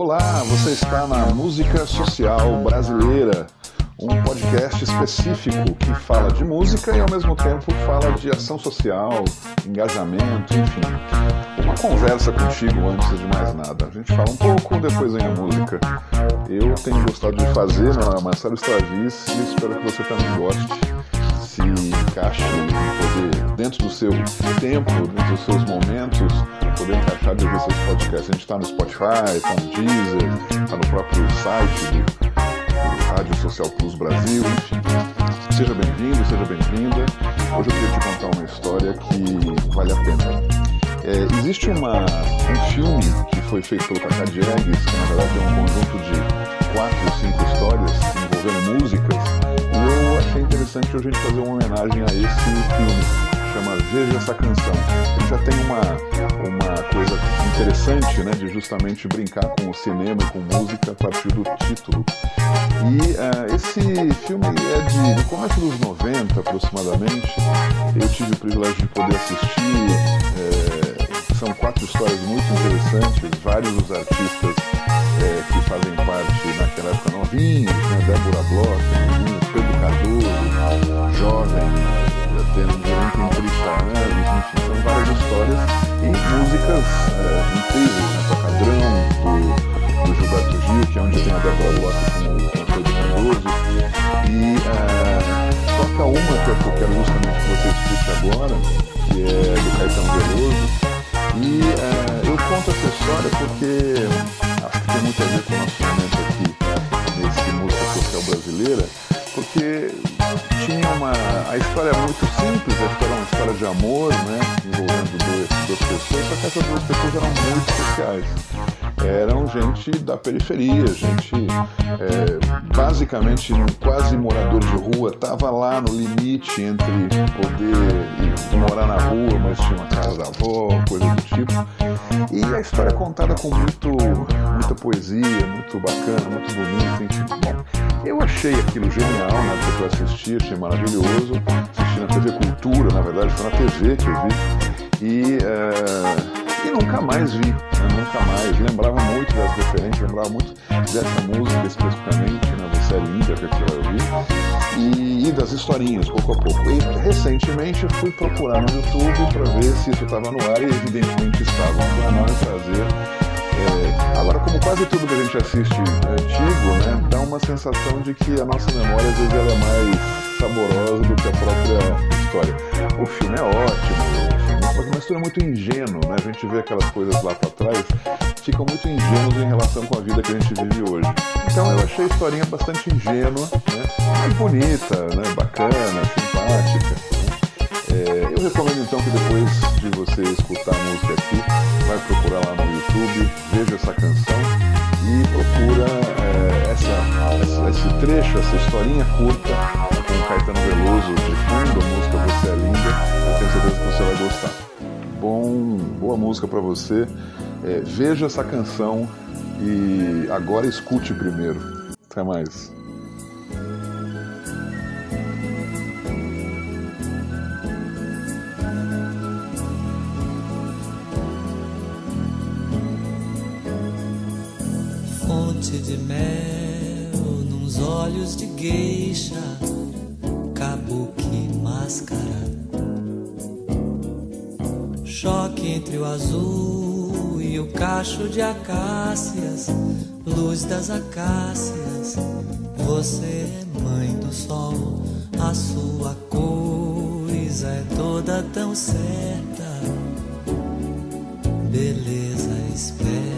Olá, você está na Música Social Brasileira, um podcast específico que fala de música e ao mesmo tempo fala de ação social, engajamento, enfim. Uma conversa contigo antes de mais nada. A gente fala um pouco, depois vem a música. Eu tenho gostado de fazer, é Marcelo Stravis, e espero que você também goste se encaixe poder, dentro do seu tempo, dentro dos seus momentos, poder encaixar de ouvir seus podcasts. A gente está no Spotify, está no Deezer, está no próprio site do, do Rádio Social Plus Brasil, enfim. Seja bem-vindo, seja bem-vinda. Hoje eu queria te contar uma história que vale a pena. É, existe uma, um filme que foi feito pelo Cacá Diegues, que na verdade é um conjunto de quatro ou cinco histórias envolvendo músicas, achei interessante a gente fazer uma homenagem a esse filme, chama Veja essa canção. Ele já tem uma, uma coisa interessante, né, de justamente brincar com o cinema e com música a partir do título. E uh, esse filme é de, do começo dos 90 aproximadamente. Eu tive o privilégio de poder assistir. É, são quatro histórias muito interessantes, vários dos artistas é, que fazem parte naquela época novinhos, né? Débora Bloch, Pedro Cardoso, jovem, já tendo um 30 anos, enfim, são várias histórias e músicas é, incríveis, né? Tocadrão, do, do Gilberto Gil, que é onde tem a Débora Bloch com, com o Pedro Cardoso, e é, toca uma que eu quero justamente que você escute agora, que é do Caetano Veloso, e é, eu conto essa história porque acho que tem muito a ver com o nosso momento aqui nesse música social brasileira, porque. A história é muito simples, a história é uma história de amor, né? Envolvendo duas, pessoas, só que essas duas pessoas eram muito especiais. Eram gente da periferia, gente é, basicamente quase morador de rua, estava lá no limite entre poder morar na rua, mas tinha uma casa da avó, coisa do tipo. E a história é contada com muito, muita poesia, muito bacana, muito bonita. Bom, eu achei aquilo genial, né? Eu assisti, achei maravilhoso. Assisti na TV Cultura, na verdade, foi na TV que eu vi. E, é, e nunca mais vi, né? nunca mais. Lembrava muito das referências, lembrava muito dessa música especificamente, né? Você é linda, que você vai ouvir. E, e das historinhas, pouco a pouco. E recentemente fui procurar no YouTube para ver se isso estava no ar e evidentemente estava. Um honor prazer é, agora, como quase tudo que a gente assiste é antigo, né, dá uma sensação de que a nossa memória às vezes ela é mais saborosa do que a própria história. O filme é ótimo, mas uma história muito ingênua, né? A gente vê aquelas coisas lá para trás, ficam muito ingênuos em relação com a vida que a gente vive hoje. Então eu achei a historinha bastante ingênua, né? Bonita, né? Bacana, simpática. Eu recomendo então que depois de você escutar a música aqui, vai procurar lá no YouTube, veja essa canção e procura é, essa, esse trecho, essa historinha curta com Caetano Veloso de fundo, a música Você é Linda. Eu tenho certeza que você vai gostar. Bom, boa música para você. É, veja essa canção e agora escute primeiro. Até mais. Fonte de mel nos olhos de gueixa, kabuki máscara. Choque entre o azul e o cacho de acácias, luz das acácias. Você é mãe do sol, a sua coisa é toda tão certa. Beleza esperta,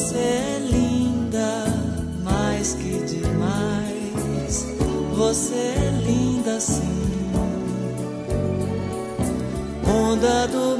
Você é linda mais que demais. Você é linda sim. Onda do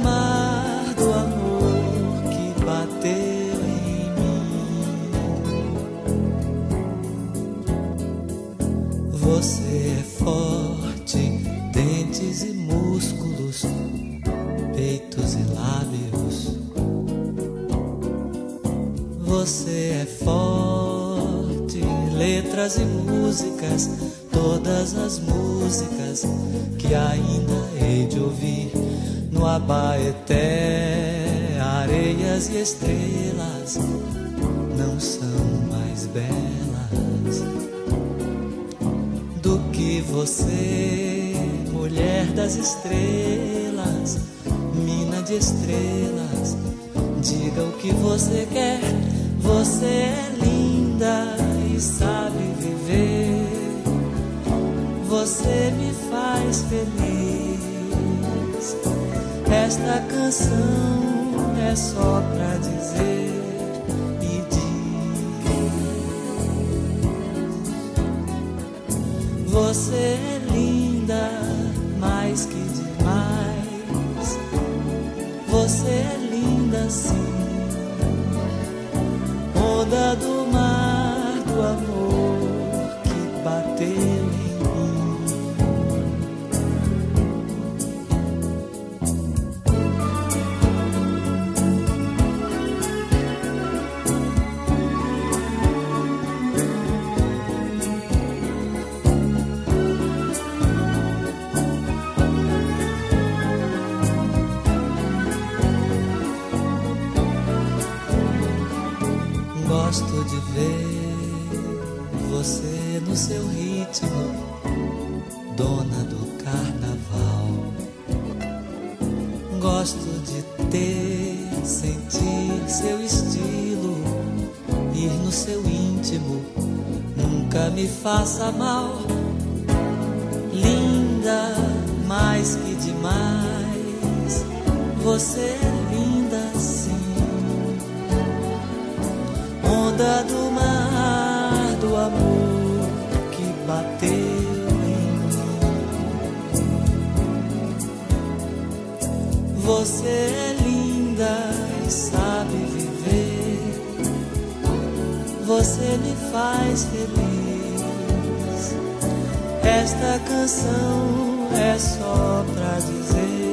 Você é forte, letras e músicas, todas as músicas que ainda hei de ouvir no Abaeté, areias e estrelas não são mais belas do que você, mulher das estrelas, mina de estrelas. Diga o que você quer, você é linda e sabe viver. Você me faz feliz. Esta canção é só pra dizer e diz: Você é linda mais que demais. Você é linda sim. Onda do mar do amor Gosto de ver você no seu ritmo, dona do carnaval. Gosto de ter, sentir seu estilo, ir no seu íntimo, nunca me faça mal. Linda, mais que demais, você é linda sim bateu em mim. Você é linda e sabe viver. Você me faz feliz. Esta canção é só pra dizer.